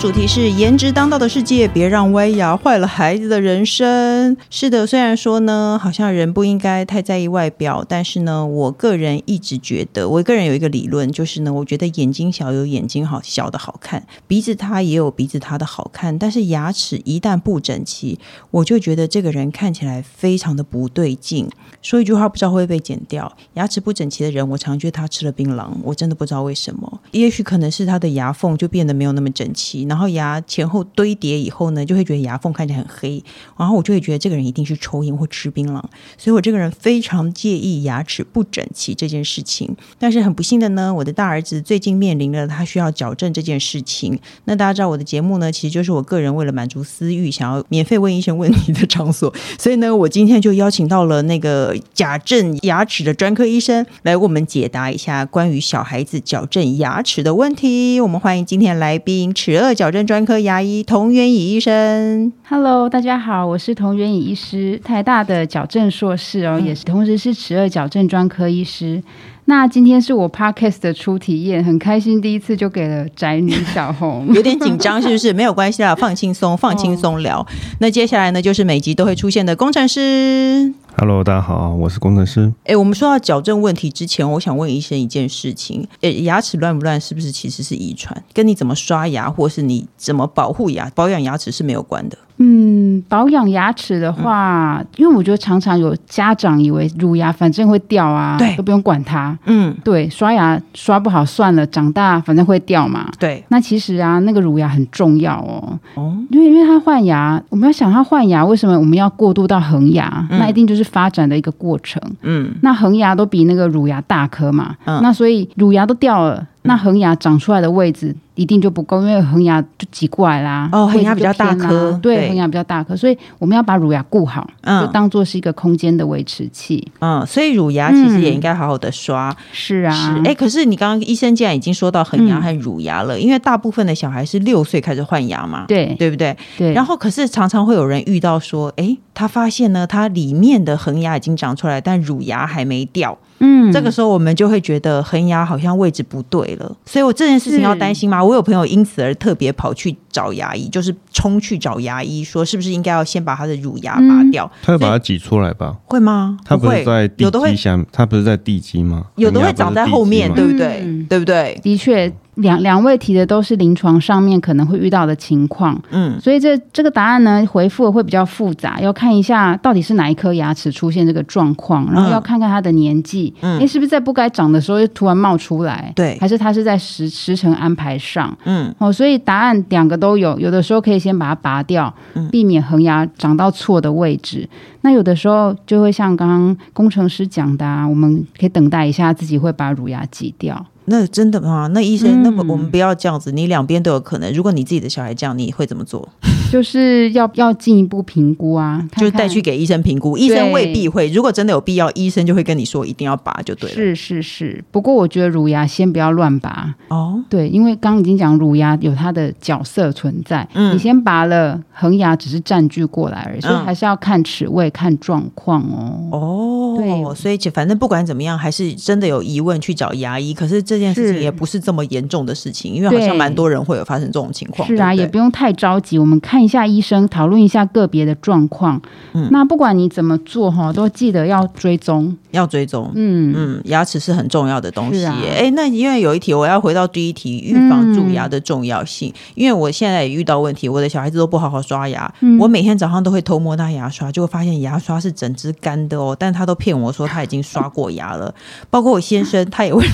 主题是颜值当道的世界，别让歪牙坏了孩子的人生。是的，虽然说呢，好像人不应该太在意外表，但是呢，我个人一直觉得，我个人有一个理论，就是呢，我觉得眼睛小有眼睛好小的好看，鼻子它也有鼻子它的好看，但是牙齿一旦不整齐，我就觉得这个人看起来非常的不对劲。说一句话不知道会不会被剪掉。牙齿不整齐的人，我常觉得他吃了槟榔，我真的不知道为什么。也许可能是他的牙缝就变得没有那么整齐。然后牙前后堆叠以后呢，就会觉得牙缝看起来很黑，然后我就会觉得这个人一定是抽烟或吃槟榔，所以我这个人非常介意牙齿不整齐这件事情。但是很不幸的呢，我的大儿子最近面临了他需要矫正这件事情。那大家知道我的节目呢，其实就是我个人为了满足私欲，想要免费问医生问题的场所。所以呢，我今天就邀请到了那个矫正牙齿的专科医生来为我们解答一下关于小孩子矫正牙齿的问题。我们欢迎今天来宾齿顎矫正专科牙医童元乙医生，Hello，大家好，我是童元乙医师，台大的矫正硕士哦，嗯、也是同时是齿顎矫正专科医师。那今天是我 Podcast 的初体验，很开心，第一次就给了宅女小红，有点紧张是不是？没有关系啊，放轻松，放轻松聊。哦、那接下来呢，就是每集都会出现的工程师。Hello，大家好，我是工程师。哎，我们说到矫正问题之前，我想问医生一件事情：哎，牙齿乱不乱，是不是其实是遗传？跟你怎么刷牙，或是你怎么保护牙、保养牙齿是没有关的。嗯，保养牙齿的话，嗯、因为我觉得常常有家长以为乳牙反正会掉啊，对，都不用管它。嗯，对，刷牙刷不好算了，长大反正会掉嘛。对，那其实啊，那个乳牙很重要哦。哦，因为因为它换牙，我们要想它换牙，为什么我们要过渡到恒牙？嗯、那一定就是发展的一个过程。嗯，那恒牙都比那个乳牙大颗嘛。嗯，那所以乳牙都掉了。那恒牙长出来的位置一定就不够，因为恒牙就挤过来啦。哦，恒牙比较大颗，对，恒牙比较大颗，所以我们要把乳牙顾好，嗯，就当做是一个空间的维持器。嗯，所以乳牙其实也应该好好的刷。是啊，是。哎，可是你刚刚医生既然已经说到恒牙和乳牙了，因为大部分的小孩是六岁开始换牙嘛，对，对不对？对。然后可是常常会有人遇到说，哎，他发现呢，他里面的恒牙已经长出来，但乳牙还没掉。嗯，这个时候我们就会觉得恒牙好像位置不对了，所以我这件事情要担心吗？我有朋友因此而特别跑去找牙医，就是冲去找牙医，说是不是应该要先把他的乳牙拔掉？嗯、他会把它挤出来吧？会吗？他不是在地基下，他不是在地基吗？有的会长在后面，对不对？嗯、对不对？的确。两两位提的都是临床上面可能会遇到的情况，嗯，所以这这个答案呢，回复的会比较复杂，要看一下到底是哪一颗牙齿出现这个状况，然后要看看他的年纪，嗯，诶，是不是在不该长的时候又突然冒出来，对，还是他是在时时辰安排上，嗯，哦，所以答案两个都有，有的时候可以先把它拔掉，避免恒牙长到错的位置，那有的时候就会像刚刚工程师讲的啊，我们可以等待一下，自己会把乳牙挤掉。那真的吗？那医生，那么我们不要这样子，嗯、你两边都有可能。如果你自己的小孩这样，你会怎么做？就是要要进一步评估啊，看看就带去给医生评估。医生未必会，如果真的有必要，医生就会跟你说一定要拔就对了。是是是，不过我觉得乳牙先不要乱拔哦。对，因为刚刚已经讲乳牙有它的角色存在，嗯，你先拔了，恒牙只是占据过来而已，所以还是要看齿位、看状况哦。哦，对，所以反正不管怎么样，还是真的有疑问去找牙医。可是这件事情也不是这么严重的事情，因为好像蛮多人会有发生这种情况。是啊，也不用太着急，我们看。一下医生，讨论一下个别的状况。嗯，那不管你怎么做哈，都记得要追踪，要追踪。嗯嗯，牙齿是很重要的东西。哎、啊，那因为有一题，我要回到第一题，预防蛀牙的重要性。嗯、因为我现在也遇到问题，我的小孩子都不好好刷牙，嗯、我每天早上都会偷摸他牙刷，就会发现牙刷是整只干的哦，但他都骗我说他已经刷过牙了。包括我先生，他也会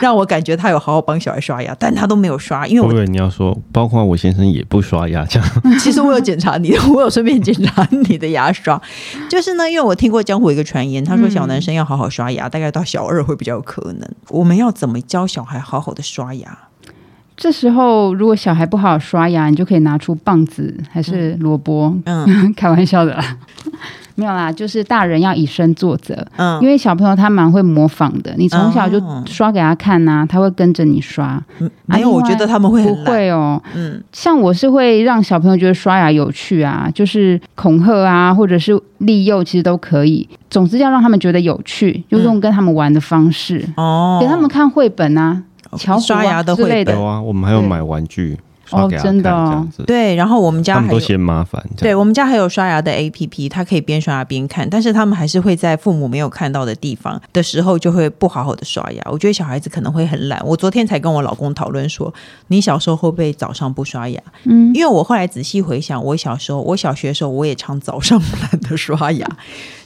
让我感觉他有好好帮小孩刷牙，但他都没有刷，因为我对你要说，包括我先生也不刷牙这样。其实我有检查你的，我有顺便检查你的牙刷。就是呢，因为我听过江湖一个传言，他说小男生要好好刷牙，嗯、大概到小二会比较有可能。我们要怎么教小孩好好的刷牙？这时候如果小孩不好好刷牙，你就可以拿出棒子还是萝卜，嗯，开玩笑的啦。没有啦，就是大人要以身作则，嗯，因为小朋友他蛮会模仿的，你从小就刷给他看呐、啊，他会跟着你刷。嗯，没有，我觉得他们会不会哦，嗯，像我是会让小朋友觉得刷牙有趣啊，就是恐吓啊，或者是利诱，其实都可以。总之要让他们觉得有趣，就用跟他们玩的方式。哦，给他们看绘本啊，巧虎啊之类的。有啊，我们还有买玩具。哦，真的哦，对，然后我们家还有都嫌麻烦，对，我们家还有刷牙的 APP，它可以边刷牙边看，但是他们还是会在父母没有看到的地方的时候，就会不好好的刷牙。我觉得小孩子可能会很懒。我昨天才跟我老公讨论说，你小时候会不会早上不刷牙？嗯，因为我后来仔细回想，我小时候，我小学的时候，我也常早上懒得刷牙。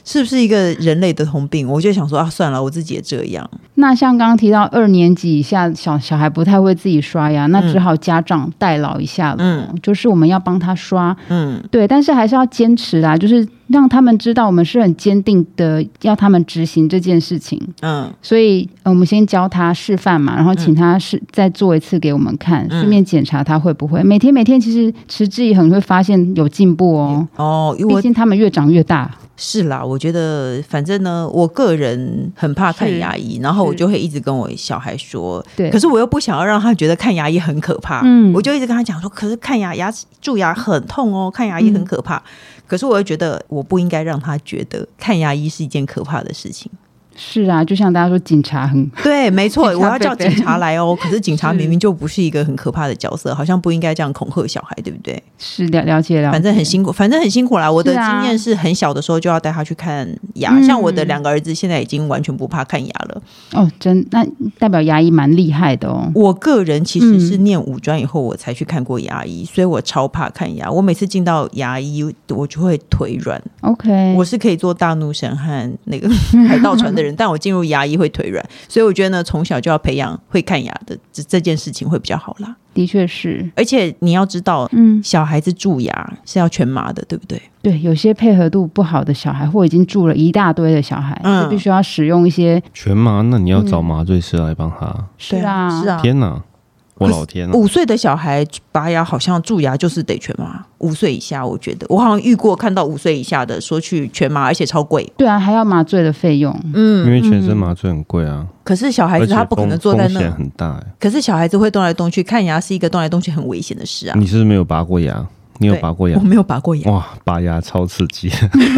是不是一个人类的通病？我就想说啊，算了，我自己也这样。那像刚刚提到二年级以下小小孩不太会自己刷牙，那只好家长代劳一下了。嗯，就是我们要帮他刷。嗯，对，但是还是要坚持啦，就是让他们知道我们是很坚定的，要他们执行这件事情。嗯，所以我们先教他示范嘛，然后请他试再做一次给我们看，顺便检查他会不会。每天每天，其实持之以恒会发现有进步哦。哦，毕竟他们越长越大。是啦，我觉得反正呢，我个人很怕看牙医，然后我就会一直跟我小孩说，对，可是我又不想要让他觉得看牙医很可怕，嗯，我就一直跟他讲说，可是看牙牙齿蛀牙很痛哦，看牙医很可怕，嗯，可是我又觉得我不应该让他觉得看牙医是一件可怕的事情。是啊，就像大家说，警察很对，没错，我要叫警察来哦。可是警察明明就不是一个很可怕的角色，好像不应该这样恐吓小孩，对不对？是了，了解了。反正很辛苦，反正很辛苦啦。我的经验是很小的时候就要带他去看牙，啊、像我的两个儿子现在已经完全不怕看牙了。哦，真那代表牙医蛮厉害的哦。我个人其实是念五专以后我才去看过牙医，嗯、所以我超怕看牙。我每次进到牙医，我就会腿软。OK，我是可以做大怒神和那个 海盗船的人，但我进入牙医。会腿软，所以我觉得呢，从小就要培养会看牙的这这件事情会比较好啦。的确是，而且你要知道，嗯，小孩子蛀牙是要全麻的，对不对？对，有些配合度不好的小孩，或已经蛀了一大堆的小孩，嗯，就必须要使用一些全麻。那你要找麻醉师来帮他。嗯、是啊，是啊，天哪！我老天、啊，五岁的小孩拔牙好像蛀牙就是得全麻。五岁以下，我觉得我好像遇过看到五岁以下的说去全麻，而且超贵。对啊，还要麻醉的费用。嗯，因为全身麻醉很贵啊。可是小孩子他不可能坐在那，风险很大、欸。可是小孩子会动来动去，看牙是一个动来动去很危险的事啊。你是不是没有拔过牙？你有拔过牙？我没有拔过牙。哇，拔牙超刺激！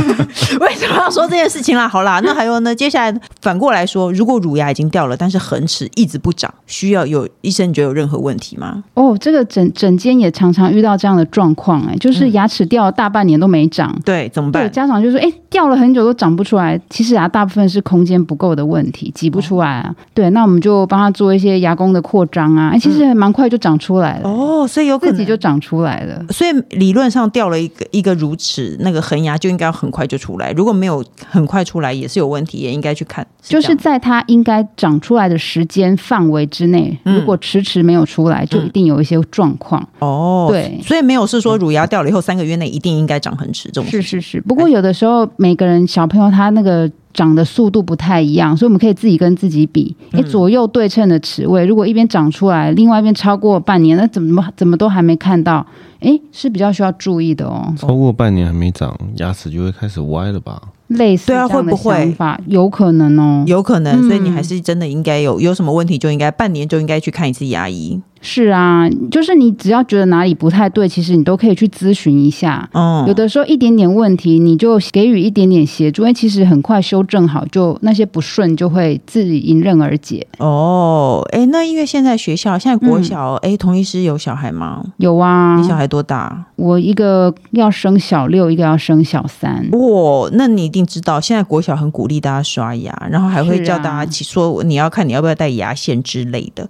为什么要说这件事情啦？好啦，那还有呢？接下来反过来说，如果乳牙已经掉了，但是恒齿一直不长，需要有医生，你觉得有任何问题吗？哦，这个整整间也常常遇到这样的状况，哎，就是牙齿掉了大半年都没长，嗯、对，怎么办？家长就说，哎，掉了很久都长不出来。其实啊大部分是空间不够的问题，挤不出来啊。哦、对，那我们就帮他做一些牙弓的扩张啊，哎，其实还蛮快就长出来了。哦，所以有可能自己就长出来了。所以理论上掉了一个一个乳齿，那个恒牙就应该很快就出来。如果没有很快出来，也是有问题，也应该去看。是就是在它应该长出来的时间范围之内，嗯、如果迟迟没有出来，就一定有一些状况。嗯、哦，对，所以没有是说乳牙掉了以后三个月内一定应该长恒齿这种。是是是，不过有的时候每个人小朋友他那个。长的速度不太一样，所以我们可以自己跟自己比。哎，左右对称的齿位，如果一边长出来，另外一边超过半年，那怎么怎么都还没看到？哎，是比较需要注意的哦。超过半年还没长，牙齿就会开始歪了吧？类似这样的想法，对啊，会不会？有可能哦，有可能。所以你还是真的应该有有什么问题，就应该半年就应该去看一次牙医。是啊，就是你只要觉得哪里不太对，其实你都可以去咨询一下。哦，有的时候一点点问题，你就给予一点点协助，因为其实很快修正好，就那些不顺就会自己迎刃而解。哦，哎，那因为现在学校现在国小，哎、嗯，童医师有小孩吗？有啊，你小孩多大？我一个要升小六，一个要升小三。哇、哦，那你一定知道，现在国小很鼓励大家刷牙，然后还会叫大家起说你要看你要不要带牙线之类的。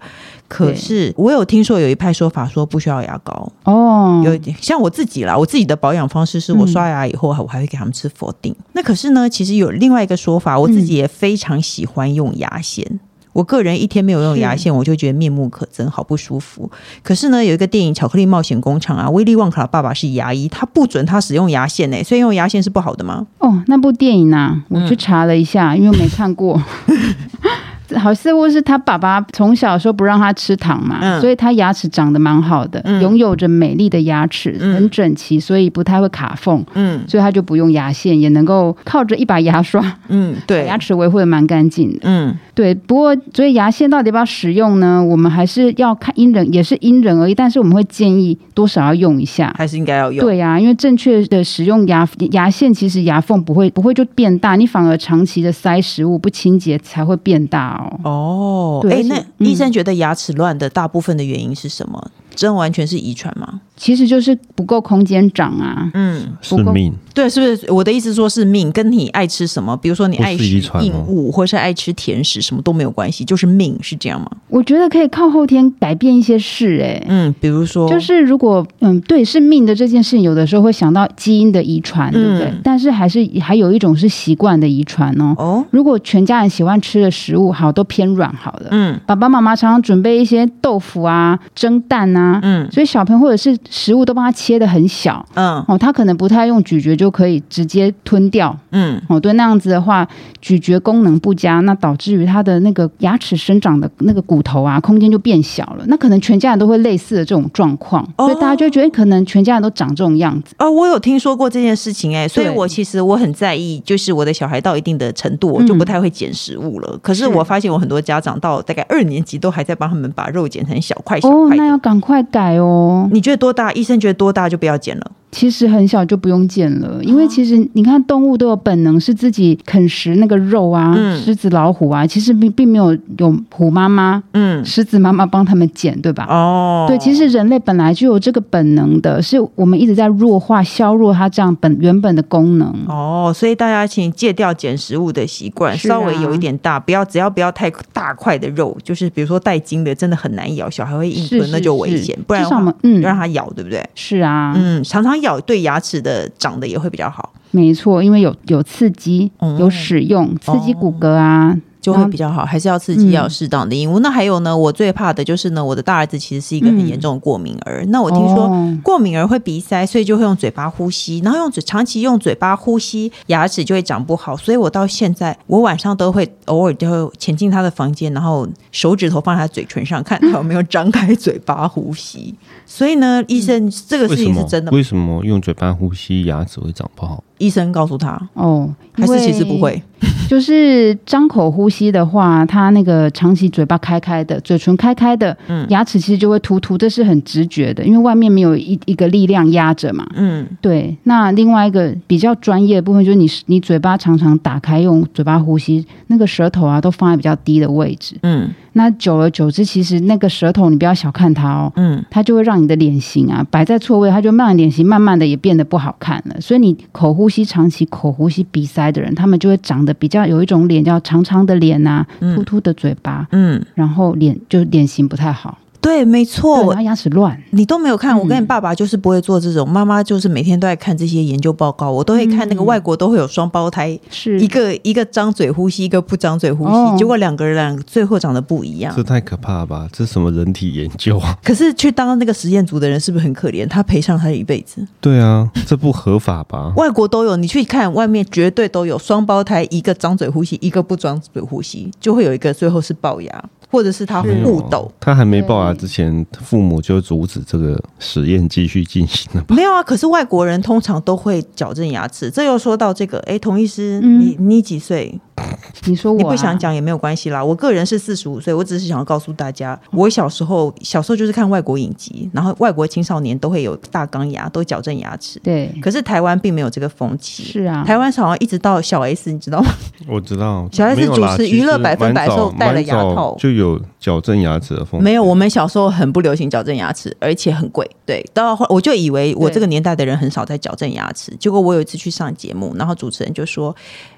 可是我有听说有一派说法说不需要牙膏哦，有像我自己啦，我自己的保养方式是我刷牙以后我还会给他们吃否定。嗯、那可是呢，其实有另外一个说法，我自己也非常喜欢用牙线。嗯、我个人一天没有用牙线，我就觉得面目可憎，好不舒服。可是呢，有一个电影《巧克力冒险工厂》啊，威利旺卡的爸爸是牙医，他不准他使用牙线呢、欸，所以用牙线是不好的吗？哦，那部电影呢、啊，我去查了一下，嗯、因为没看过。好似乎是他爸爸从小时候不让他吃糖嘛，嗯、所以他牙齿长得蛮好的，拥、嗯、有着美丽的牙齿，很整齐，所以不太会卡缝。嗯，所以他就不用牙线，也能够靠着一把牙刷，嗯，对，牙齿维护的蛮干净的。嗯，对。不过，所以牙线到底要不要使用呢？我们还是要看因人，也是因人而异。但是我们会建议多少要用一下，还是应该要用。对呀、啊，因为正确的使用牙牙线，其实牙缝不会不会就变大，你反而长期的塞食物不清洁才会变大哦。哦，哎，那医生觉得牙齿乱的大部分的原因是什么？真完全是遗传吗？其实就是不够空间长啊。嗯，不够是命。对，是不是？我的意思说是命，跟你爱吃什么，比如说你爱吃硬物，或是爱吃甜食，什么都没有关系，就是命，是这样吗？我觉得可以靠后天改变一些事、欸，哎，嗯，比如说，就是如果嗯，对，是命的这件事情，有的时候会想到基因的遗传，对不对？嗯、但是还是还有一种是习惯的遗传哦。哦，如果全家人喜欢吃的食物好都偏软好的，嗯，爸爸妈妈常常准备一些豆腐啊、蒸蛋啊。嗯，所以小朋友或者是食物都帮他切的很小，嗯，哦，他可能不太用咀嚼就可以直接吞掉，嗯，哦，对，那样子的话，咀嚼功能不佳，那导致于他的那个牙齿生长的那个骨头啊，空间就变小了，那可能全家人都会类似的这种状况，哦、所以大家就觉得可能全家人都长这种样子。哦，我有听说过这件事情、欸，哎，所以我其实我很在意，就是我的小孩到一定的程度，我就不太会捡食物了。嗯、可是我发现我很多家长到大概二年级都还在帮他们把肉剪成小块小块。哦，那要赶快。改哦，你觉得多大？医生觉得多大就不要剪了。其实很小就不用剪了，因为其实你看动物都有本能是自己啃食那个肉啊，嗯、狮子、老虎啊，其实并并没有有虎妈妈、嗯，狮子妈妈帮他们剪，对吧？哦，对，其实人类本来就有这个本能的，是我们一直在弱化、削弱它这样本原本的功能。哦，所以大家请戒掉捡食物的习惯，啊、稍微有一点大，不要只要不要太大块的肉，就是比如说带筋的，真的很难咬，小孩会硬吞，那就危险。不然的话，嗯，让它咬，对不对？是啊，嗯，常常。咬对牙齿的长得也会比较好，没错，因为有有刺激，有使用刺激骨骼啊。就会比较好，还是要刺激，要适当的硬物。嗯、那还有呢，我最怕的就是呢，我的大儿子其实是一个很严重的过敏儿。嗯、那我听说过敏儿会鼻塞，所以就会用嘴巴呼吸，然后用嘴长期用嘴巴呼吸，牙齿就会长不好。所以我到现在，我晚上都会偶尔就会潜进他的房间，然后手指头放在他嘴唇上，看他有没有张开嘴巴呼吸。所以呢，医生，这个事情是真的吗？为什么用嘴巴呼吸牙齿会长不好？医生告诉他哦，还是其实不会，就是张口呼吸的话，他那个长期嘴巴开开的，嘴唇开开的，嗯，牙齿其实就会突突，这是很直觉的，因为外面没有一一个力量压着嘛，嗯，对。那另外一个比较专业的部分，就是你你嘴巴常常打开用嘴巴呼吸，那个舌头啊都放在比较低的位置，嗯。那久而久之，其实那个舌头你不要小看它哦，嗯，它就会让你的脸型啊摆在错位，它就慢脸型慢慢的也变得不好看了。所以你口呼吸长期口呼吸鼻塞的人，他们就会长得比较有一种脸叫长长的脸啊，凸凸的嘴巴，嗯，然后脸就脸型不太好。对，没错，他牙齿乱，你都没有看。我跟你爸爸就是不会做这种，妈妈就是每天都在看这些研究报告。我都会看那个外国都会有双胞胎，是一个一个张嘴呼吸，一个不张嘴呼吸，结果两个人最后长得不一样。这太可怕了吧？这是什么人体研究啊？可是去当那个实验组的人是不是很可怜？他赔上他一辈子。对啊，这不合法吧？外国都有，你去看外面绝对都有双胞胎，一个张嘴呼吸，一个不张嘴呼吸，就会有一个最后是龅牙。或者是他互斗，他还没爆牙之前，父母就阻止这个实验继续进行了。没有啊，可是外国人通常都会矫正牙齿。这又说到这个，哎，童医师，嗯、你你几岁？你说我、啊、你不想讲也没有关系啦。我个人是四十五岁，我只是想要告诉大家，我小时候小时候就是看外国影集，然后外国青少年都会有大钢牙，都矫正牙齿。对，可是台湾并没有这个风气。是啊，台湾好像一直到小 S，你知道吗？我知道，小 S 主持娱乐百分百的时候戴了牙套，就有矫正牙齿的风气。没有，我们小时候很不流行矫正牙齿，而且很贵。对，到后我就以为我这个年代的人很少在矫正牙齿，结果我有一次去上节目，然后主持人就说。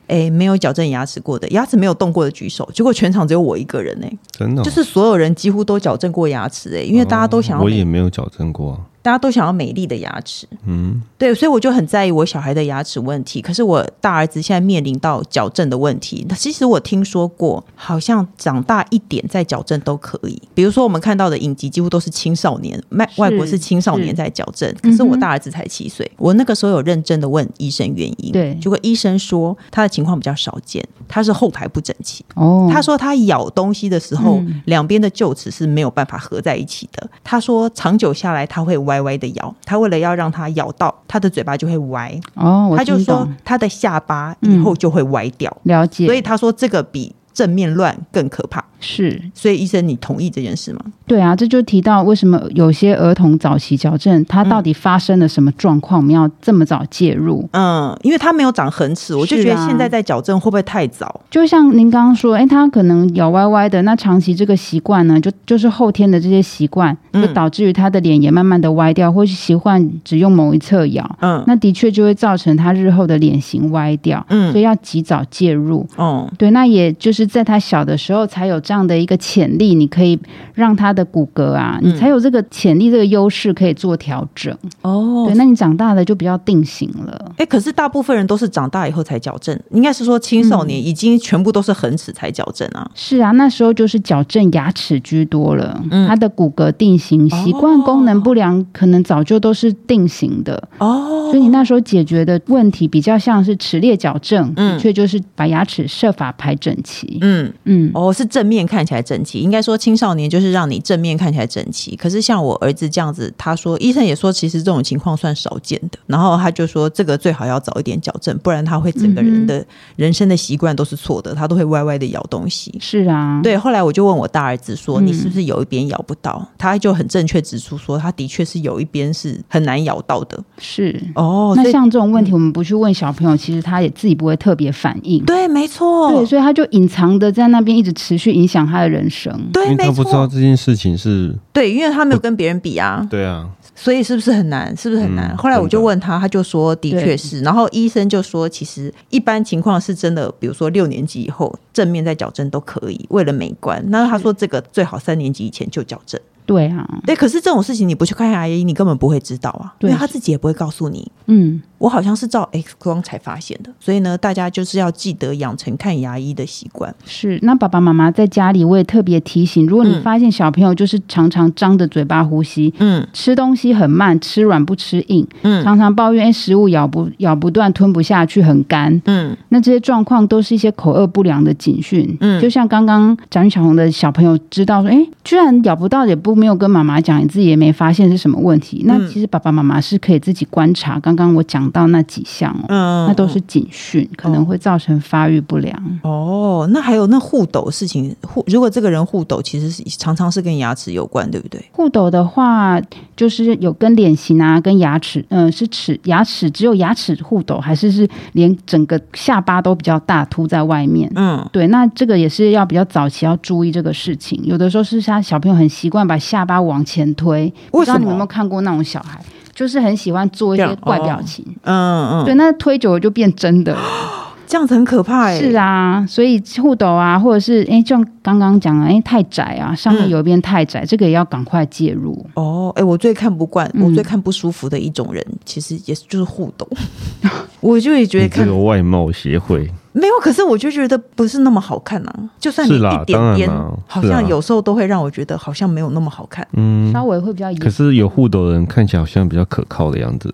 哎，没有矫正牙齿过的，牙齿没有动过的举手。结果全场只有我一个人呢，真的，就是所有人几乎都矫正过牙齿哎，因为大家都想要。我也没有矫正过。大家都想要美丽的牙齿，嗯，对，所以我就很在意我小孩的牙齿问题。可是我大儿子现在面临到矫正的问题，那其实我听说过，好像长大一点再矫正都可以。比如说我们看到的影集，几乎都是青少年，外外国是青少年在矫正，可是我大儿子才七岁。我那个时候有认真的问医生原因，对，结果医生说他的情况比较少见，他是后排不整齐。哦，他说他咬东西的时候，两边的臼齿是没有办法合在一起的。他说长久下来他会歪。歪歪的咬，他为了要让他咬到，他的嘴巴就会歪。哦，他就说他的下巴以后就会歪掉。嗯，了解。所以他说这个比正面乱更可怕。是，所以医生，你同意这件事吗？对啊，这就提到为什么有些儿童早期矫正，他到底发生了什么状况？嗯、我们要这么早介入？嗯，因为他没有长恒齿，我就觉得现在在矫正会不会太早？啊、就像您刚刚说，哎，他可能咬歪歪的，那长期这个习惯呢，就就是后天的这些习惯，就导致于他的脸也慢慢的歪掉，或是习惯只用某一侧咬，嗯，那的确就会造成他日后的脸型歪掉，嗯，所以要及早介入。哦、嗯，对，那也就是在他小的时候才有这样的一个潜力，你可以让他的骨骼啊，你才有这个潜力、这个优势可以做调整。哦，对，那你长大了就比较定型了。哎，可是大部分人都是长大以后才矫正，应该是说青少年已经全部都是恒齿才矫正啊。是啊，那时候就是矫正牙齿居多了，嗯，他的骨骼定型、习惯功能不良，可能早就都是定型的。哦，所以你那时候解决的问题比较像是齿列矫正，嗯，却就是把牙齿设法排整齐。嗯嗯，哦，是正面看起来整齐，应该说青少年就是让你正面看起来整齐。可是像我儿子这样子，他说医生也说，其实这种情况算少见的。然后他就说，这个最好要早一点矫正，不然他会整个人的人生的习惯都是错的，他都会歪歪的咬东西。是啊，对。后来我就问我大儿子说，你是不是有一边咬不到？嗯、他就很正确指出说，他的确是有一边是很难咬到的。是哦，那像这种问题，我们不去问小朋友，其实他也自己不会特别反应。对，没错。对，所以他就隐藏的在那边，一直持续影响他的人生。对，他不知道这件事情是对，因为他没有跟别人比啊。对啊，所以是不是很难？是不是很难？嗯、后来我就问他，他就说的确是。然后医生就说，其实一般情况是真的，比如说六年级以后正面再矫正都可以，为了美观。那他说这个最好三年级以前就矫正。对啊，对，可是这种事情你不去看牙医，你根本不会知道啊，对，因为他自己也不会告诉你。嗯，我好像是照 X 光才发现的，所以呢，大家就是要记得养成看牙医的习惯。是，那爸爸妈妈在家里，我也特别提醒，如果你发现小朋友就是常常张着嘴巴呼吸，嗯，吃东西很慢，吃软不吃硬，嗯，常常抱怨哎食物咬不咬不断，吞不下去，很干，嗯，那这些状况都是一些口恶不良的警讯。嗯，就像刚刚贾小红的小朋友知道说，哎，居然咬不到也不没有跟妈妈讲，你自己也没发现是什么问题。那其实爸爸妈妈是可以自己观察。刚刚我讲到那几项哦，嗯，那都是警讯，可能会造成发育不良。哦，那还有那护斗事情，护如果这个人护斗，其实是常常是跟牙齿有关，对不对？护斗的话，就是有跟脸型啊，跟牙齿，嗯，是齿牙齿只有牙齿护斗，还是是连整个下巴都比较大凸在外面？嗯，对，那这个也是要比较早期要注意这个事情。有的时候是像小朋友很习惯把下巴往前推，不知道你们有没有看过那种小孩，就是很喜欢做一些怪表情。嗯，对，那推久了就变真的了，这样子很可怕哎。是啊，所以护斗啊，或者是哎，就像刚刚讲的，哎，太窄啊，上面有一边太窄，嗯、这个也要赶快介入。哦，哎，我最看不惯，我最看不舒服的一种人，嗯、其实也是就是护斗，我就会觉得看这个外貌协会。没有，可是我就觉得不是那么好看啊。就算你一点点，好像有时候都会让我觉得好像没有那么好看。嗯，稍微会比较。可是有护斗的人看起来好像比较可靠的样子。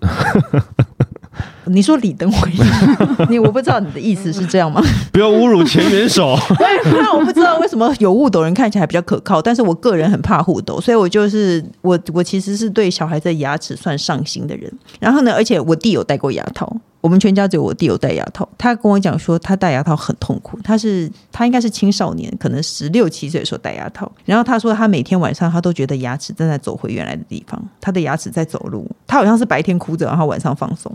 你说李登辉？你我不知道你的意思是这样吗？不要侮辱前元首。那我不知道为什么有雾斗人看起来比较可靠，但是我个人很怕雾斗，所以我就是我我其实是对小孩子的牙齿算上心的人。然后呢，而且我弟有戴过牙套。我们全家只有我弟有戴牙套，他跟我讲说他戴牙套很痛苦。他是他应该是青少年，可能十六七岁的时候戴牙套。然后他说他每天晚上他都觉得牙齿正在走回原来的地方，他的牙齿在走路。他好像是白天哭着，然后晚上放松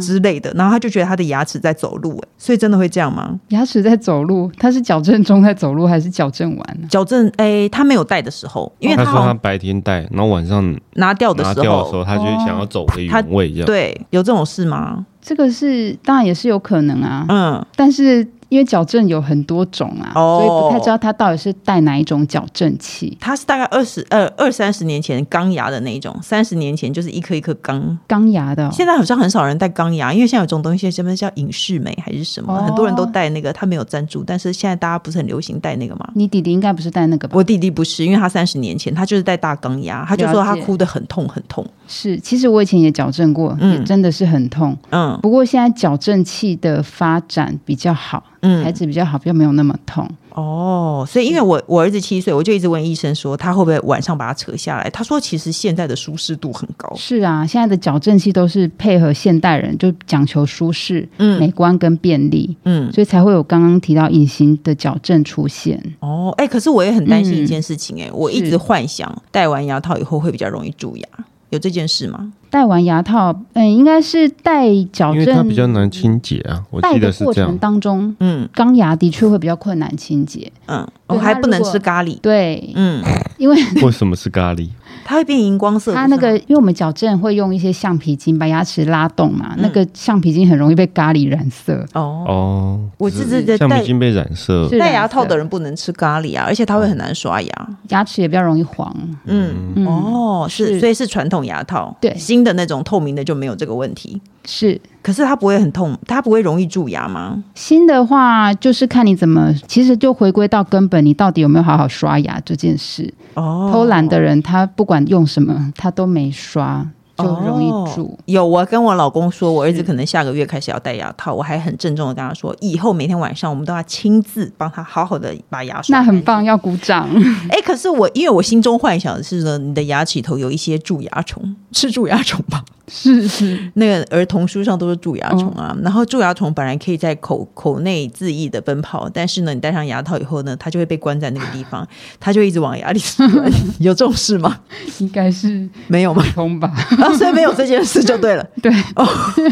之类的。然后他就觉得他的牙齿在走路，哎，所以真的会这样吗？牙齿在走路，他是矫正中在走路，还是矫正完？矫正哎，他没有戴的时候，因为他，他说他白天戴，然后晚上拿掉的时候，的时候他就想要走回原位，这样。对，有这种事吗？这个是当然也是有可能啊，嗯，但是因为矫正有很多种啊，哦、所以不太知道他到底是戴哪一种矫正器。他是大概二十呃二三十年前钢牙的那一种，三十年前就是一颗一颗钢钢牙的、哦。现在好像很少人戴钢牙，因为现在有种东西，什么叫隐适美还是什么，哦、很多人都戴那个，他没有赞助，但是现在大家不是很流行戴那个吗？你弟弟应该不是戴那个吧？我弟弟不是，因为他三十年前他就是戴大钢牙，他就说他哭得很痛很痛。是，其实我以前也矫正过，嗯，也真的是很痛，嗯。不过现在矫正器的发展比较好，嗯，孩子比较好，比较没有那么痛。哦，所以因为我我儿子七岁，我就一直问医生说他会不会晚上把它扯下来。他说其实现在的舒适度很高。是啊，现在的矫正器都是配合现代人，就讲求舒适、嗯、美观跟便利，嗯，所以才会有刚刚提到隐形的矫正出现。哦，哎、欸，可是我也很担心一件事情、欸，哎、嗯，我一直幻想戴完牙套以后会比较容易蛀牙。有这件事吗？戴完牙套，嗯，应该是戴矫正，因为它比较难清洁啊。我记得是这样。戴的过程当中，嗯，钢牙的确会比较困难清洁。嗯，我还不能吃咖喱。对，嗯，因为 为什么是咖喱？它会变荧光色。它那个，因为我们矫正会用一些橡皮筋把牙齿拉动嘛，那个橡皮筋很容易被咖喱染色。哦哦，我这是橡皮筋被染色。戴牙套的人不能吃咖喱啊，而且它会很难刷牙，牙齿也比较容易黄。嗯哦，是，所以是传统牙套。对，新的那种透明的就没有这个问题。是，可是它不会很痛，它不会容易蛀牙吗？新的话就是看你怎么，其实就回归到根本，你到底有没有好好刷牙这件事。哦，偷懒的人他不管用什么，他都没刷。就容易蛀。哦。有，我跟我老公说，我儿子可能下个月开始要戴牙套，我还很郑重的跟他说，以后每天晚上我们都要亲自帮他好好的把牙刷。那很棒，要鼓掌。哎、欸，可是我因为我心中幻想的是呢，你的牙齿头有一些蛀牙虫，是蛀牙虫吧？是是，那个儿童书上都是蛀牙虫啊。哦、然后蛀牙虫本来可以在口口内恣意的奔跑，但是呢，你戴上牙套以后呢，它就会被关在那个地方，它就一直往牙里钻。有这种事吗？应该是没有吗？通吧。所以没有这件事就对了。对哦，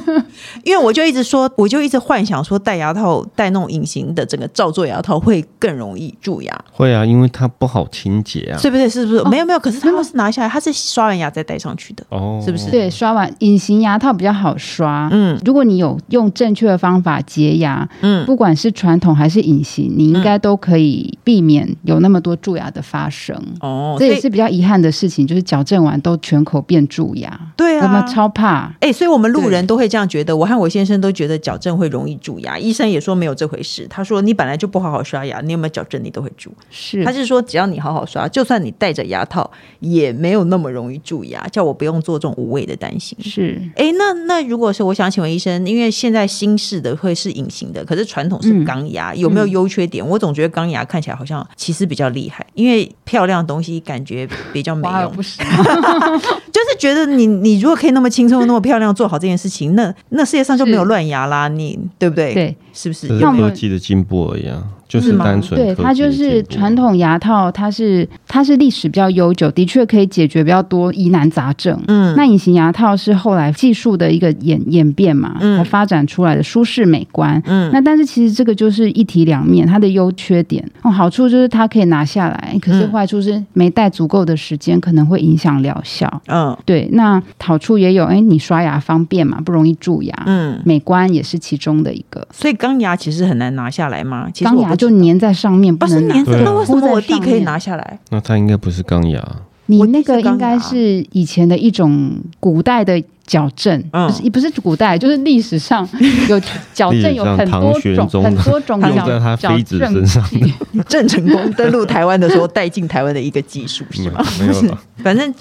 因为我就一直说，我就一直幻想说，戴牙套戴那种隐形的整个罩做牙套会更容易蛀牙。会啊，因为它不好清洁啊。对不对？是不是？没有没有，可是它是拿下来，它是刷完牙再戴上去的。哦，是不是？对，刷完隐形牙套比较好刷。嗯，如果你有用正确的方法洁牙，嗯，不管是传统还是隐形，你应该都可以避免有那么多蛀牙的发生。哦，这也是比较遗憾的事情，就是矫正完都全口变蛀牙。对啊，超怕哎、欸，所以我们路人都会这样觉得。我和我先生都觉得矫正会容易蛀牙，医生也说没有这回事。他说你本来就不好好刷牙，你有没有矫正你都会蛀。是，他是说只要你好好刷，就算你戴着牙套也没有那么容易蛀牙，叫我不用做这种无谓的担心。是，哎、欸，那那如果是我想请问医生，因为现在新式的会是隐形的，可是传统是钢牙，嗯、有没有优缺点？嗯、我总觉得钢牙看起来好像其实比较厉害，因为漂亮的东西感觉比较没用，不是。就是觉得你你如果可以那么轻松那么漂亮做好这件事情，那那世界上就没有乱牙啦，你对不对？对，是不是？是科技的进步而已啊。就是单纯对，它就是传统牙套，它是它是历史比较悠久，的确可以解决比较多疑难杂症。嗯，那隐形牙套是后来技术的一个演演变嘛，嗯，才发展出来的舒适美观。嗯，那但是其实这个就是一体两面，它的优缺点。哦，好处就是它可以拿下来，可是坏处是没戴足够的时间，可能会影响疗效。嗯，对。那好处也有，哎，你刷牙方便嘛，不容易蛀牙。嗯，美观也是其中的一个。所以钢牙其实很难拿下来吗？钢牙。就粘在上面，不能拿。那为什么我弟可以拿下来？那他应该不是钢牙。你那个应该是以前的一种古代的。矫正，不是不是古代，就是历史上有 矫正有很多种很多种 矫正器。郑成功登陆台湾的时候带进台湾的一个技术是吗？没有，反正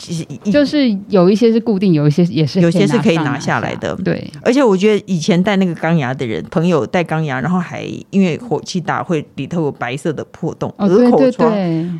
就是有一些是固定，有一些也是有些是可以拿下来的。对，而且我觉得以前戴那个钢牙的人，朋友戴钢牙，然后还因为火气大会里头有白色的破洞，额口疮，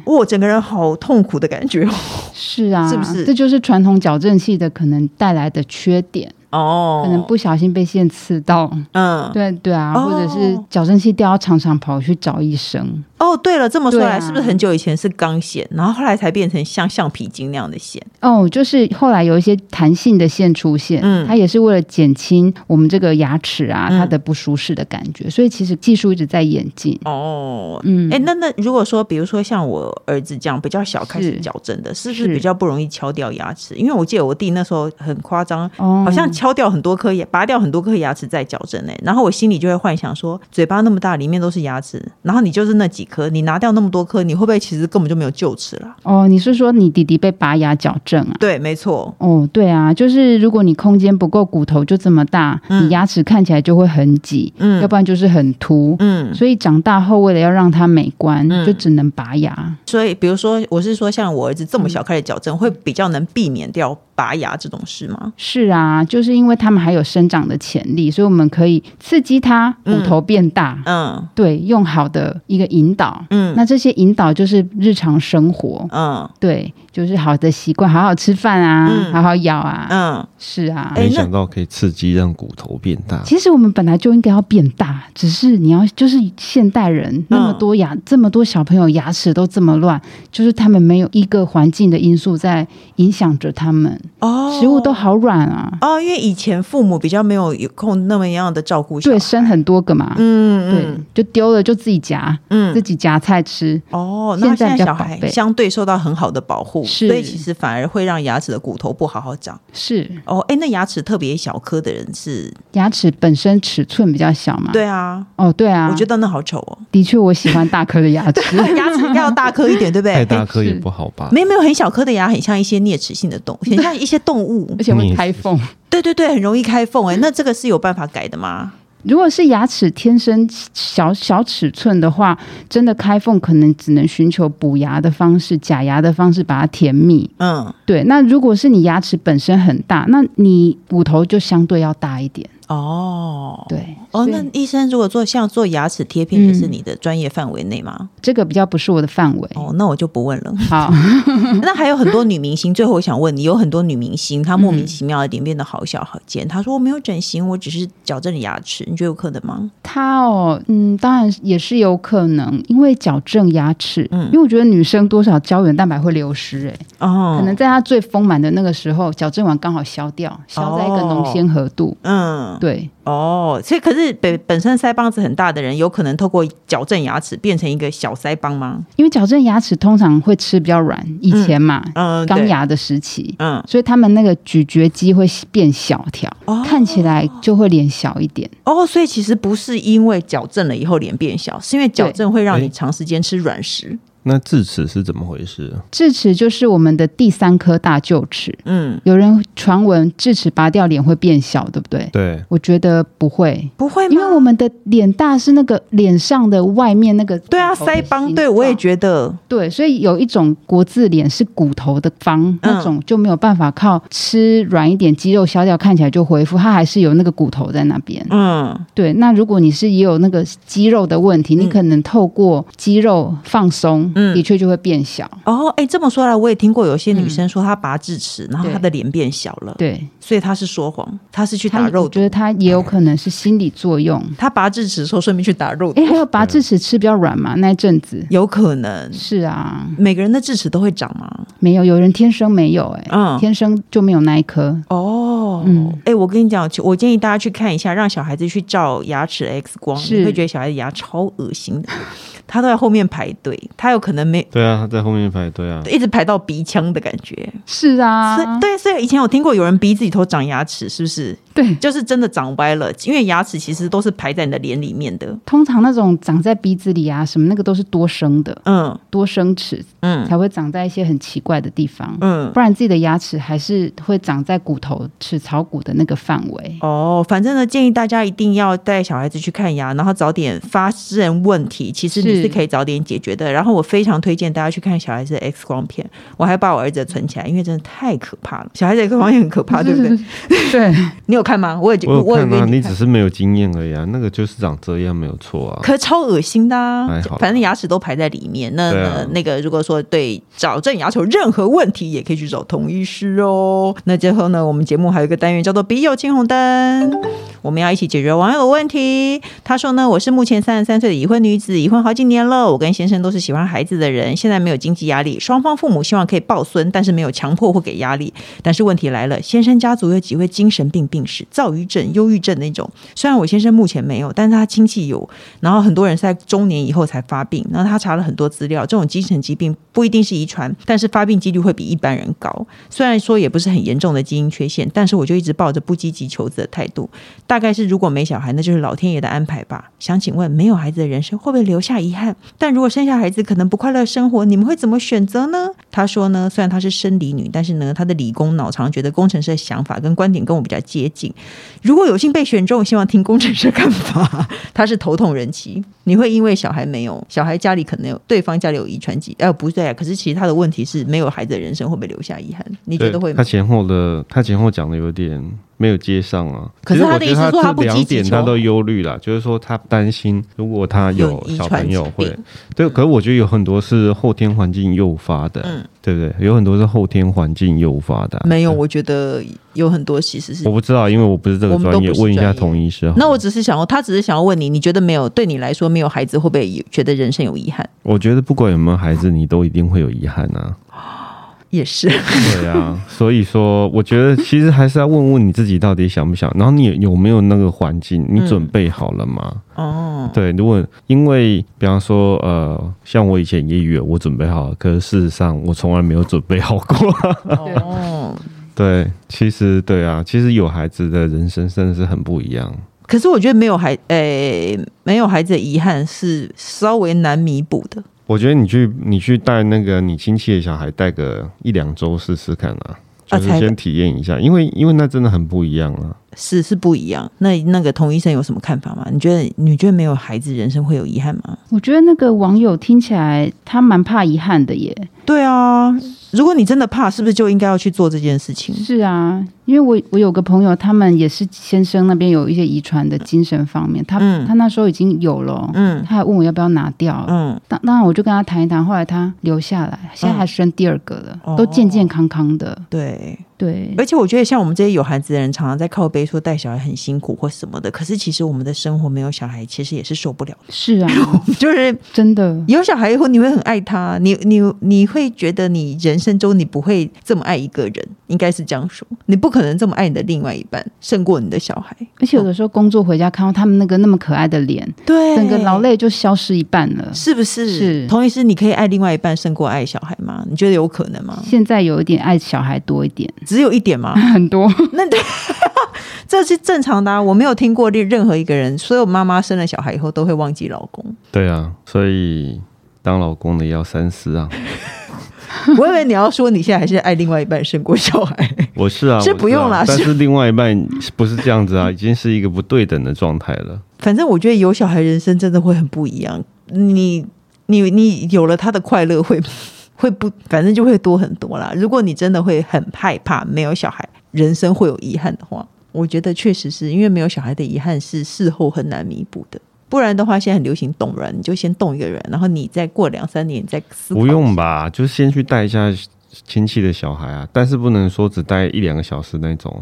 哇，整个人好痛苦的感觉。是啊，是不是？这就是传统矫正器的可能带来的缺点。哦，可能不小心被线刺到，嗯，对对啊，或者是矫正器掉，要常常跑去找医生。哦，对了，这么说来，是不是很久以前是钢线，然后后来才变成像橡皮筋那样的线？哦，就是后来有一些弹性的线出现，嗯，它也是为了减轻我们这个牙齿啊它的不舒适的感觉，所以其实技术一直在演进。哦，嗯，哎，那那如果说，比如说像我儿子这样比较小开始矫正的，是不是。比较不容易敲掉牙齿？因为我记得我弟那时候很夸张，哦。好像敲。敲掉很多颗牙，拔掉很多颗牙齿再矫正呢。然后我心里就会幻想说，嘴巴那么大，里面都是牙齿，然后你就是那几颗，你拿掉那么多颗，你会不会其实根本就没有臼齿了？哦，你是说你弟弟被拔牙矫正啊？对，没错。哦，对啊，就是如果你空间不够，骨头就这么大，嗯、你牙齿看起来就会很挤，嗯，要不然就是很凸，嗯，所以长大后为了要让它美观，嗯、就只能拔牙。所以，比如说，我是说，像我儿子这么小开始矫正，嗯、会比较能避免掉。拔牙这种事吗？是啊，就是因为他们还有生长的潜力，所以我们可以刺激他骨头变大。嗯，嗯对，用好的一个引导。嗯，那这些引导就是日常生活。嗯，对，就是好的习惯，好好吃饭啊，嗯、好好咬啊。嗯，是啊。没想到可以刺激让骨头变大。其实我们本来就应该要变大，只是你要就是现代人那么多牙，嗯、这么多小朋友牙齿都这么乱，就是他们没有一个环境的因素在影响着他们。哦，食物都好软啊！哦，因为以前父母比较没有有空那么样的照顾，对，生很多个嘛，嗯，对，就丢了就自己夹，嗯，自己夹菜吃。哦，那现在小孩相对受到很好的保护，是，所以其实反而会让牙齿的骨头不好好长。是，哦，哎，那牙齿特别小颗的人是牙齿本身尺寸比较小嘛？对啊，哦，对啊，我觉得那好丑哦。的确，我喜欢大颗的牙齿，牙齿要大颗一点，对不对？太大颗也不好吧？没有没有，很小颗的牙很像一些啮齿性的动物，很像一些动物，而且会开缝。对对对，很容易开缝。哎，那这个是有办法改的吗？如果是牙齿天生小小尺寸的话，真的开缝可能只能寻求补牙的方式、假牙的方式把它填密。嗯，对。那如果是你牙齿本身很大，那你骨头就相对要大一点。哦，对，哦，那医生如果做像做牙齿贴片也是你的专业范围内吗？这个比较不是我的范围。哦，那我就不问了。好，那还有很多女明星，最后我想问你，有很多女明星她莫名其妙的脸变得好小好尖，她说我没有整形，我只是矫正牙齿，你觉得有可能吗？她哦，嗯，当然也是有可能，因为矫正牙齿，嗯，因为我觉得女生多少胶原蛋白会流失，哎，哦，可能在她最丰满的那个时候，矫正完刚好消掉，消在一个浓纤合度，嗯。对。哦，所以可是本本身腮帮子很大的人，有可能透过矫正牙齿变成一个小腮帮吗？因为矫正牙齿通常会吃比较软，以前嘛，嗯，钢牙的时期，嗯，所以他们那个咀嚼肌会变小条，哦，看起来就会脸小一点。哦，所以其实不是因为矫正了以后脸变小，是因为矫正会让你长时间吃软食。那智齿是怎么回事？智齿就是我们的第三颗大臼齿。嗯，有人传闻智齿拔掉脸会变小，对不对？对，我觉得不会，不会？因为我们的脸大是那个脸上的外面那个。对啊，腮帮。对，我也觉得。对，所以有一种国字脸是骨头的方，嗯、那种就没有办法靠吃软一点肌肉消掉，看起来就恢复，它还是有那个骨头在那边。嗯，对。那如果你是也有那个肌肉的问题，嗯、你可能透过肌肉放松。嗯，的确就会变小哦。哎，这么说来，我也听过有些女生说她拔智齿，然后她的脸变小了。对，所以她是说谎，她是去打肉毒。我觉得她也有可能是心理作用。她拔智齿的时候顺便去打肉毒。哎，还有拔智齿吃比较软嘛？那一阵子有可能是啊。每个人的智齿都会长吗？没有，有人天生没有。哎，嗯，天生就没有那一颗。哦，嗯，哎，我跟你讲，我建议大家去看一下，让小孩子去照牙齿 X 光，你会觉得小孩子牙超恶心的。他都在后面排队，他有可能没对啊，他在后面排队啊，一直排到鼻腔的感觉。是啊，所以对，所以以前有听过有人鼻子里头长牙齿，是不是？对，就是真的长歪了，因为牙齿其实都是排在你的脸里面的。通常那种长在鼻子里啊，什么那个都是多生的，嗯，多生齿，嗯，才会长在一些很奇怪的地方，嗯，不然自己的牙齿还是会长在骨头齿槽骨的那个范围。哦，反正呢，建议大家一定要带小孩子去看牙，然后早点发现问题，其实你是可以早点解决的。然后我非常推荐大家去看小孩子的 X 光片，我还把我儿子存起来，因为真的太可怕了。小孩子 X 光片很可怕，对不对？对，你有看吗？我也我有看啊，你只是没有经验而已啊。那个就是长这样，没有错啊。可是超恶心的啊！反正牙齿都排在里面。那、啊、那个如果说对矫正牙齿有任何问题，也可以去找童医师哦。那最后呢，我们节目还有一个单元叫做“笔友青红灯”。我们要一起解决网友的问题。他说呢，我是目前三十三岁的已婚女子，已婚好几年了。我跟先生都是喜欢孩子的人，现在没有经济压力，双方父母希望可以抱孙，但是没有强迫或给压力。但是问题来了，先生家族有几位精神病病史，躁郁症、忧郁症那种。虽然我先生目前没有，但是他亲戚有。然后很多人是在中年以后才发病。然后他查了很多资料，这种精神疾病不一定是遗传，但是发病几率会比一般人高。虽然说也不是很严重的基因缺陷，但是我就一直抱着不积极求子的态度。大概是如果没小孩，那就是老天爷的安排吧。想请问，没有孩子的人生会不会留下遗憾？但如果生下孩子可能不快乐生活，你们会怎么选择呢？他说呢，虽然他是生理女，但是呢，他的理工脑常觉得工程师的想法跟观点跟我比较接近。如果有幸被选中，希望听工程师看法。他是头痛人妻，你会因为小孩没有小孩，家里可能有对方家里有遗传疾，哎、呃，不对啊。可是其实他的问题是没有孩子的人生会不会留下遗憾？你觉得会吗？他前后的他前后讲的有点。没有接上啊！可是他的意思说他不积极，两点他都忧虑了，就是说他担心如果他有小朋友会对。可是我觉得有很多是后天环境诱发的，嗯，对不对？有很多是后天环境诱发的。没有，我觉得有很多其实是我不知道，因为我不是这个专业，问一下童医师。那我只是想要，他只是想要问你，你觉得没有对你来说没有孩子会不会觉得人生有遗憾？我觉得不管有没有孩子，你都一定会有遗憾啊。也是，对啊，所以说，我觉得其实还是要问问你自己到底想不想，然后你有没有那个环境，你准备好了吗？哦、嗯，对，如果因为比方说，呃，像我以前也以为我准备好了，可是事实上我从来没有准备好过。哦，对，其实对啊，其实有孩子的人生真的是很不一样。可是我觉得没有孩，诶、欸，没有孩子的遗憾是稍微难弥补的。我觉得你去你去带那个你亲戚的小孩带个一两周试试看啊，就是先体验一下，因为因为那真的很不一样啊。是是不一样。那那个童医生有什么看法吗？你觉得你觉得没有孩子人生会有遗憾吗？我觉得那个网友听起来他蛮怕遗憾的耶。对啊，如果你真的怕，是不是就应该要去做这件事情？是啊。因为我我有个朋友，他们也是先生那边有一些遗传的精神方面，他、嗯、他那时候已经有了，嗯，他还问我要不要拿掉，嗯，当当然我就跟他谈一谈，后来他留下来，现在还生第二个了，嗯、都健健康康的，对对，而且我觉得像我们这些有孩子的人，常常在靠背说带小孩很辛苦或什么的，可是其实我们的生活没有小孩，其实也是受不了的，是啊，就是真的有小孩以后，你会很爱他，你你你会觉得你人生中你不会这么爱一个人，应该是这样说，你不可能这么爱你的另外一半胜过你的小孩，而且有的时候工作回家看到他们那个那么可爱的脸，对，整个劳累就消失一半了，是不是？是。童医师，你可以爱另外一半胜过爱小孩吗？你觉得有可能吗？现在有一点爱小孩多一点，只有一点吗？很多。那对，这是正常的啊。我没有听过任何一个人，所有妈妈生了小孩以后都会忘记老公。对啊，所以当老公的要三思啊。我以为你要说你现在还是爱另外一半胜过小孩，我是啊，是不用啦，啊，但是另外一半不是这样子啊，已经是一个不对等的状态了。反正我觉得有小孩人生真的会很不一样，你你你有了他的快乐会会不，反正就会多很多啦。如果你真的会很害怕没有小孩人生会有遗憾的话，我觉得确实是因为没有小孩的遗憾是事后很难弥补的。不然的话，现在很流行冻卵，你就先冻一个人，然后你再过两三年再思考。不用吧，就先去带一下亲戚的小孩啊，但是不能说只带一两个小时那种，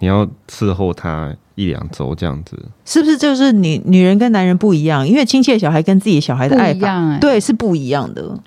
你要伺候他一两周这样子。是不是就是女女人跟男人不一样？因为亲戚的小孩跟自己小孩的爱法，欸、对，是不一样的。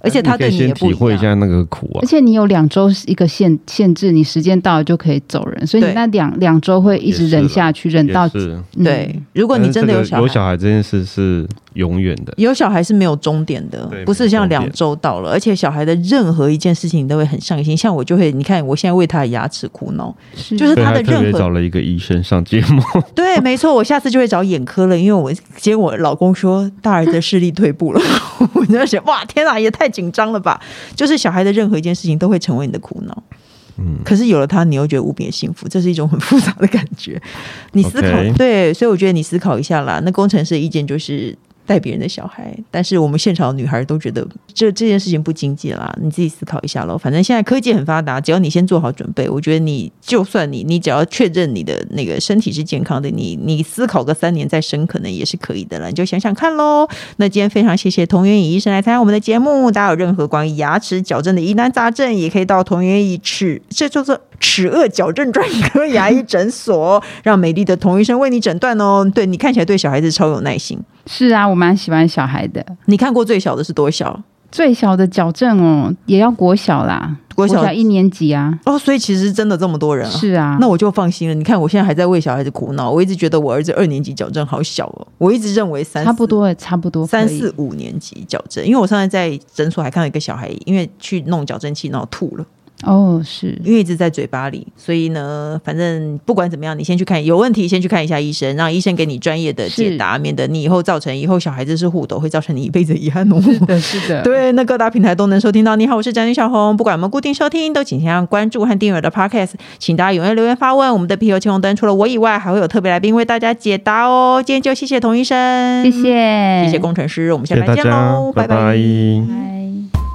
而且他对你也不体会一下那个苦啊！而且你有两周一个限限制，你时间到了就可以走人，所以你那两两周会一直忍下去，忍到嗯对。如果你真的有小孩，有小孩这件事是。永远的有小孩是没有终点的，不是像两周到了，而且小孩的任何一件事情你都会很上心。像我就会，你看我现在为他的牙齿苦恼，就是他的任何找了一个医生上节目，对，没错，我下次就会找眼科了，因为我结果我老公说大儿子视力退步了，我就想哇天哪，也太紧张了吧！就是小孩的任何一件事情都会成为你的苦恼，嗯，可是有了他，你又觉得无比的幸福，这是一种很复杂的感觉。你思考.对，所以我觉得你思考一下啦。那工程师的意见就是。带别人的小孩，但是我们现场的女孩都觉得这这件事情不经济啦。你自己思考一下喽。反正现在科技很发达，只要你先做好准备，我觉得你就算你你只要确认你的那个身体是健康的，你你思考个三年再生，可能也是可以的了。你就想想看喽。那今天非常谢谢童元乙医生来参加我们的节目。大家有任何关于牙齿矫正的疑难杂症，也可以到童元乙齿，这就是齿颚矫正专科牙医诊所，让美丽的童医生为你诊断哦。对，你看起来对小孩子超有耐心。是啊，我蛮喜欢小孩的。你看过最小的是多小？最小的矫正哦，也要国小啦，国小一年级啊。哦，所以其实真的这么多人啊。是啊，那我就放心了。你看，我现在还在为小孩子苦恼。我一直觉得我儿子二年级矫正好小哦，我一直认为三差不多，差不多三四五年级矫正。因为我上次在诊所还看到一个小孩，因为去弄矫正器，然后吐了。哦，是因为一直在嘴巴里，所以呢，反正不管怎么样，你先去看，有问题先去看一下医生，让医生给你专业的解答，免得你以后造成以后小孩子是护斗，会造成你一辈子遗憾哦。是的，是的，对，那各大平台都能收听到。你好，我是宅女小红，不管我们固定收听，都请先要关注和订阅的 Podcast，请大家踊跃留言发问。我们的啤酒青红灯除了我以外，还会有特别来宾为大家解答哦。今天就谢谢童医生，谢谢，谢谢工程师，我们下次再见喽，拜拜。拜拜。